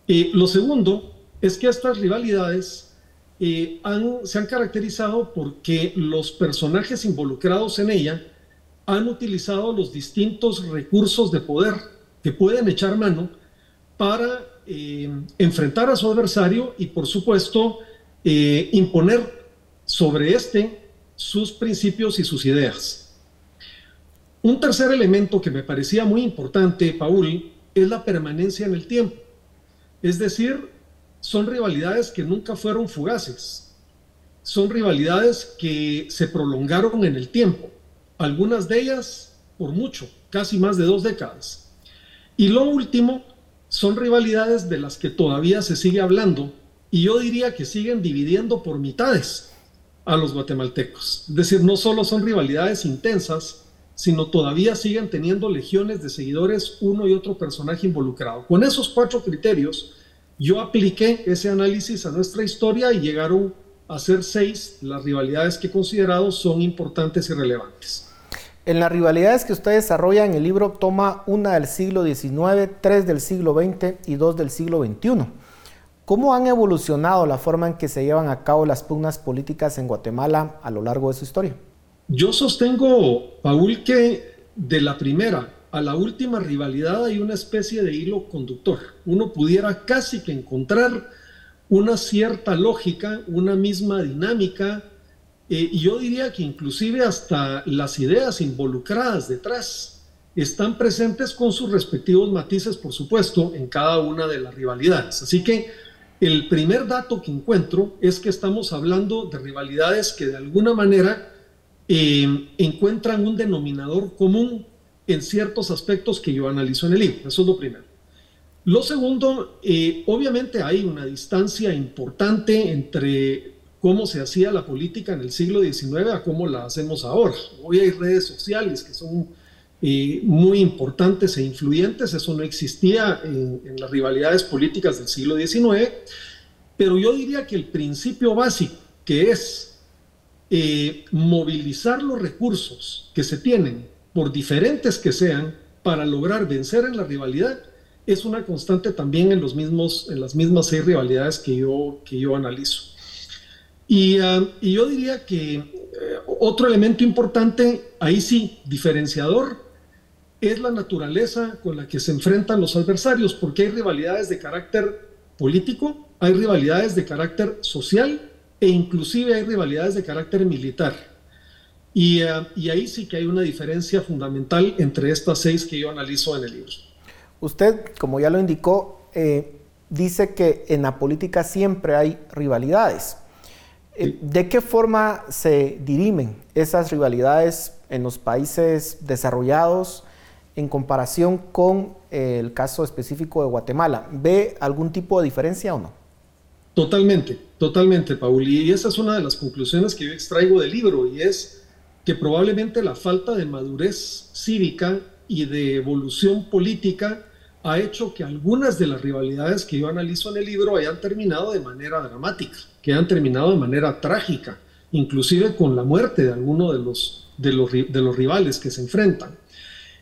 Eh, lo segundo es que estas rivalidades eh, se han caracterizado porque los personajes involucrados en ella han utilizado los distintos recursos de poder que pueden echar mano para eh, enfrentar a su adversario y por supuesto eh, imponer sobre este sus principios y sus ideas. Un tercer elemento que me parecía muy importante, Paul, es la permanencia en el tiempo. Es decir, son rivalidades que nunca fueron fugaces, son rivalidades que se prolongaron en el tiempo, algunas de ellas por mucho, casi más de dos décadas. Y lo último, son rivalidades de las que todavía se sigue hablando y yo diría que siguen dividiendo por mitades a los guatemaltecos. Es decir, no solo son rivalidades intensas, sino todavía siguen teniendo legiones de seguidores uno y otro personaje involucrado. Con esos cuatro criterios, yo apliqué ese análisis a nuestra historia y llegaron a ser seis las rivalidades que he considerado son importantes y relevantes. En las rivalidades que usted desarrolla en el libro toma una del siglo XIX, tres del siglo XX y dos del siglo XXI. ¿Cómo han evolucionado la forma en que se llevan a cabo las pugnas políticas en Guatemala a lo largo de su historia? Yo sostengo, Paul, que de la primera a la última rivalidad hay una especie de hilo conductor. Uno pudiera casi que encontrar una cierta lógica, una misma dinámica, eh, y yo diría que inclusive hasta las ideas involucradas detrás están presentes con sus respectivos matices, por supuesto, en cada una de las rivalidades. Así que el primer dato que encuentro es que estamos hablando de rivalidades que de alguna manera eh, encuentran un denominador común en ciertos aspectos que yo analizo en el libro. Eso es lo primero. Lo segundo, eh, obviamente hay una distancia importante entre cómo se hacía la política en el siglo XIX a cómo la hacemos ahora. Hoy hay redes sociales que son eh, muy importantes e influyentes, eso no existía en, las rivalidades políticas del siglo XIX, pero yo diría que el principio básico, que es eh, movilizar los recursos que se tienen, por diferentes que sean, para lograr vencer en la rivalidad, es una constante también en, los mismos, en las mismas seis rivalidades que yo, que yo analizo. Y, ah, y yo diría que eh, otro elemento importante, ahí sí, diferenciador, es la naturaleza con la que se enfrentan los adversarios, porque hay rivalidades de carácter político, hay rivalidades de carácter social e inclusive hay rivalidades de carácter militar. Y, ah, y ahí sí que hay una diferencia fundamental entre estas seis que yo analizo en el libro. Usted, como ya lo indicó, eh, dice que en la política siempre hay rivalidades. Eh, ¿De qué forma se dirimen esas rivalidades en los países desarrollados en comparación con eh, el caso específico de Guatemala? ¿Ve algún tipo de diferencia o no? Totalmente, totalmente, Paul. Y esa es una de las conclusiones que yo extraigo del libro y es que probablemente la falta de madurez cívica y de evolución política ha hecho que algunas de las rivalidades que yo analizo en el libro hayan terminado de manera dramática, que hayan terminado de manera trágica, inclusive con la muerte de alguno de los, de los, de los rivales que se enfrentan.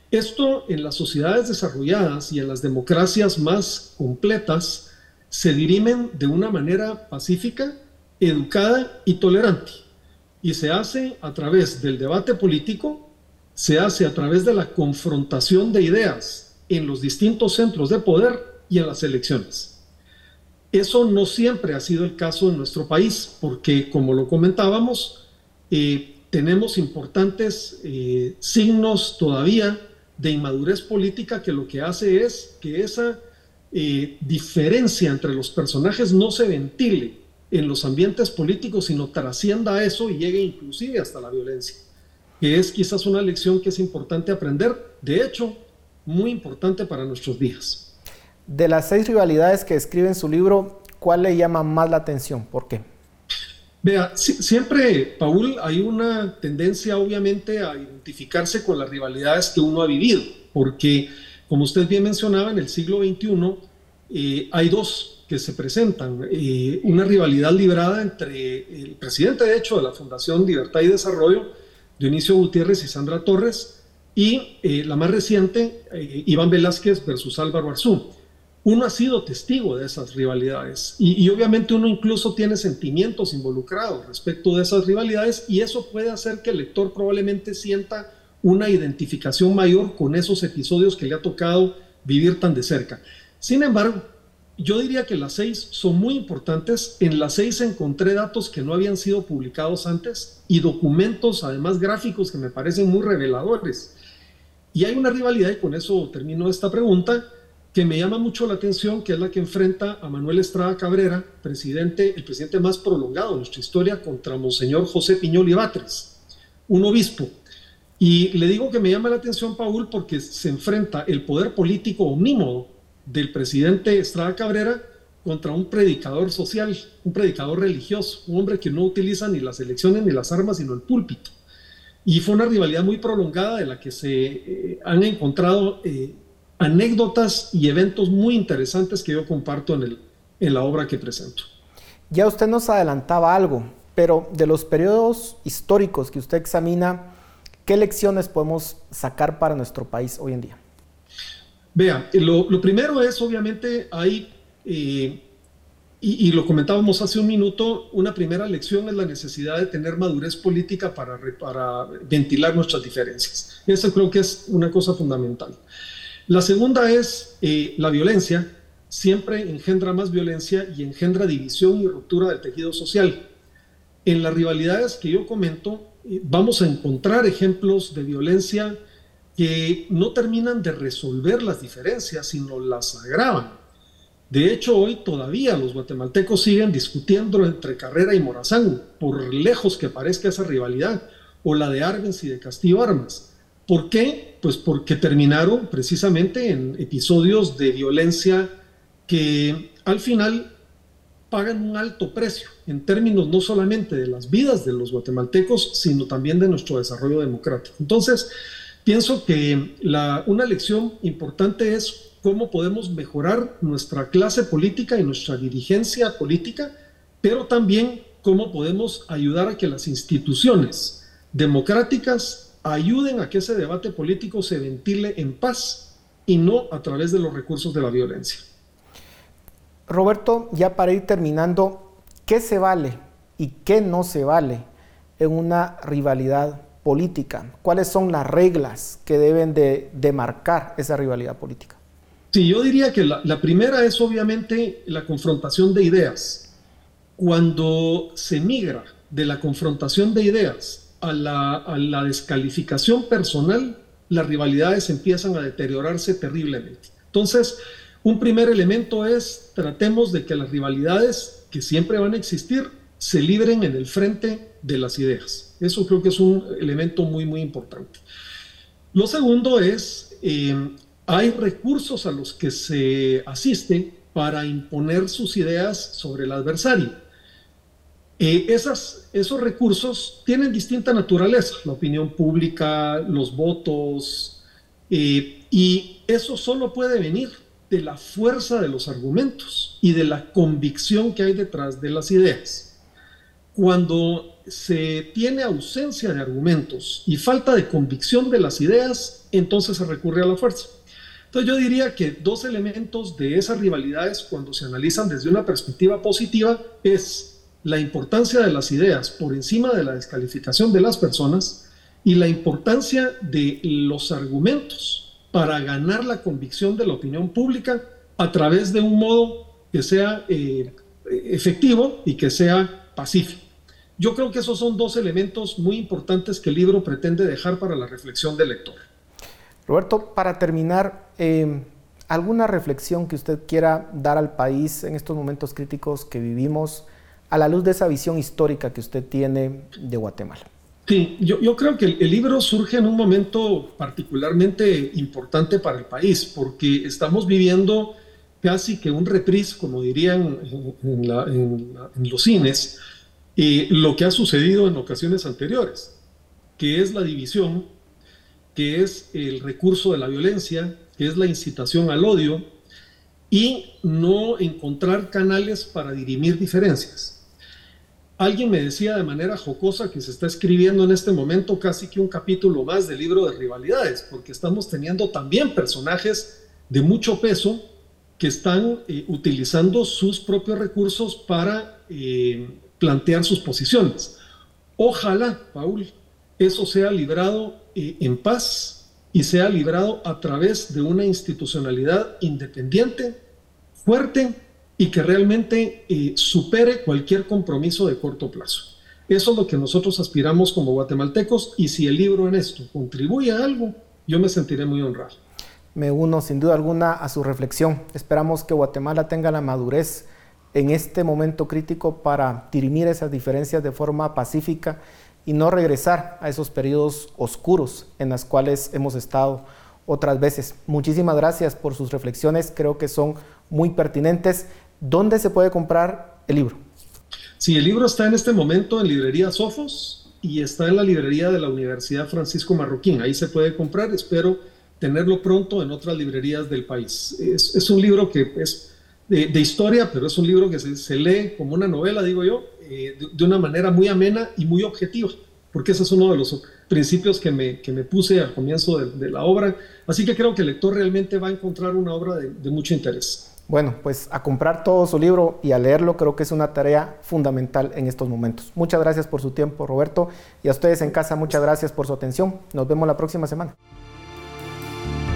Esto en las sociedades desarrolladas y en las democracias más completas se dirimen de una manera pacífica, educada y tolerante. Y se hace a través del debate político, se hace a través de la confrontación de ideas, en los distintos centros de poder y en las elecciones. Eso no siempre ha sido el caso en nuestro país, porque como lo comentábamos, eh, tenemos importantes eh, signos todavía de inmadurez política que lo que hace es que esa eh, diferencia entre los personajes no se ventile en los ambientes políticos, sino trascienda eso y llegue inclusive hasta la violencia, que es quizás una lección que es importante aprender. De hecho, muy importante para nuestros días. De las seis rivalidades que escribe en su libro, ¿cuál le llama más la atención? ¿Por qué? Vea, siempre, Paul, hay una tendencia obviamente a identificarse con las rivalidades que uno ha vivido, porque como usted bien mencionaba, en el siglo XXI eh, hay dos que se presentan. Eh, una rivalidad librada entre el presidente, de hecho, de la Fundación Libertad y Desarrollo, Dionisio Gutiérrez y Sandra Torres, y eh, la más reciente, eh, Iván Velázquez versus Álvaro Arzú. Uno ha sido testigo de esas rivalidades y, y, obviamente uno incluso tiene sentimientos involucrados respecto de esas rivalidades y eso puede hacer que el lector probablemente sienta una identificación mayor con esos episodios que le ha tocado vivir tan de cerca. Sin embargo, yo diría que las seis son muy importantes. En las seis encontré datos que no habían sido publicados antes y documentos, además gráficos, que me parecen muy reveladores. Y hay una rivalidad, y con eso termino esta pregunta, que me llama mucho la atención, que es la que enfrenta a Manuel Estrada Cabrera, presidente, el presidente más prolongado de nuestra historia, contra Monseñor José Piñol y Batres, un obispo. Y le digo que me llama la atención, Paul, porque se enfrenta el poder político omnímodo del presidente Estrada Cabrera contra un predicador social, un predicador religioso, un hombre que no utiliza ni las elecciones ni las armas, sino el púlpito. Y fue una rivalidad muy prolongada de la que se eh, han encontrado eh, anécdotas y eventos muy interesantes que yo comparto en, el, en la obra que presento. Ya usted nos adelantaba algo, pero de los periodos históricos que usted examina, ¿qué lecciones podemos sacar para nuestro país hoy en día? Vea, lo, lo primero es, obviamente, hay eh, y, lo comentábamos hace un minuto, una primera lección es la necesidad de tener madurez política para, para ventilar nuestras diferencias. Eso creo que es una cosa fundamental. La segunda es eh, la violencia. Siempre engendra más violencia y engendra división y ruptura del tejido social. En las rivalidades que yo comento, eh, vamos a encontrar ejemplos de violencia que no terminan de resolver las diferencias, sino las agravan. De hecho, hoy todavía los guatemaltecos siguen discutiendo entre Carrera y Morazán, por lejos que parezca esa rivalidad, o la de Arbenz y de Castillo Armas. ¿Por qué? Pues porque terminaron precisamente en episodios de violencia que al final pagan un alto precio en términos no solamente de las vidas de los guatemaltecos, sino también de nuestro desarrollo democrático. Entonces, pienso que una lección importante es cómo podemos mejorar nuestra clase política y nuestra dirigencia política, pero también cómo podemos ayudar a que las instituciones democráticas ayuden a que ese debate político se ventile en paz y no a través de los recursos de la violencia. Roberto, ya para ir terminando, ¿qué se vale y qué no se vale en una rivalidad política? ¿Cuáles son las reglas que deben de, marcar esa rivalidad política? Sí, yo diría que la, primera es obviamente la confrontación de ideas. Cuando se migra de la confrontación de ideas a la, a la descalificación personal, las rivalidades empiezan a deteriorarse terriblemente. Entonces, un primer elemento es tratemos de que las rivalidades que siempre van a existir se libren en el frente de las ideas. Eso creo que es un elemento muy, muy importante. Lo segundo es, eh, hay recursos a los que se asiste para imponer sus ideas sobre el adversario. Eh, esas, esos recursos tienen distinta naturaleza, la opinión pública, los votos, eh, y eso solo puede venir de la fuerza de los argumentos y de la convicción que hay detrás de las ideas. Cuando se tiene ausencia de argumentos y falta de convicción de las ideas, entonces se recurre a la fuerza. Entonces yo diría que dos elementos de esas rivalidades cuando se analizan desde una perspectiva positiva es la importancia de las ideas por encima de la descalificación de las personas y la importancia de los argumentos para ganar la convicción de la opinión pública a través de un modo que sea eh, efectivo y que sea pacífico. Yo creo que esos son dos elementos muy importantes que el libro pretende dejar para la reflexión del lector. Roberto, para terminar, eh, ¿alguna reflexión que usted quiera dar al país en estos momentos críticos que vivimos a la luz de esa visión histórica que usted tiene de Guatemala? Sí, yo, yo, creo que el, libro surge en un momento particularmente importante para el país, porque estamos viviendo casi que un reprise, como dirían en, los cines, eh, lo que ha sucedido en ocasiones anteriores, que es la división, que es el recurso de la violencia, que es la incitación al odio, y no encontrar canales para dirimir diferencias. Alguien me decía de manera jocosa que se está escribiendo en este momento casi que un capítulo más del libro de rivalidades, porque estamos teniendo también personajes de mucho peso que están eh, utilizando sus propios recursos para eh, plantear sus posiciones. Ojalá, Paul, eso sea librado eh, en paz y sea librado a través de una institucionalidad independiente, fuerte y que realmente eh, supere cualquier compromiso de corto plazo. Eso es lo que nosotros aspiramos como guatemaltecos y si el libro en esto contribuye a algo, yo me sentiré muy honrado. Me uno sin duda alguna a su reflexión. Esperamos que Guatemala tenga la madurez en este momento crítico para dirimir esas diferencias de forma pacífica y no regresar a esos periodos oscuros en los cuales hemos estado otras veces. Muchísimas gracias por sus reflexiones, creo que son muy pertinentes. ¿Dónde se puede comprar el libro? Sí, el libro está en este momento en librería Sofos y está en la librería de la Universidad Francisco Marroquín. Ahí se puede comprar. Espero tenerlo pronto en otras librerías del país. Es, un libro que es de, historia, pero es un libro que se, lee como una novela, digo yo, eh, de, una manera muy amena y muy objetiva, porque ese es uno de los principios que me, que me puse al comienzo de, la obra. Así que creo que el lector realmente va a encontrar una obra de mucho interés. Bueno, pues a comprar todo su libro y a leerlo creo que es una tarea fundamental en estos momentos. Muchas gracias por su tiempo, Roberto, y a ustedes en casa muchas gracias por su atención. Nos vemos la próxima semana.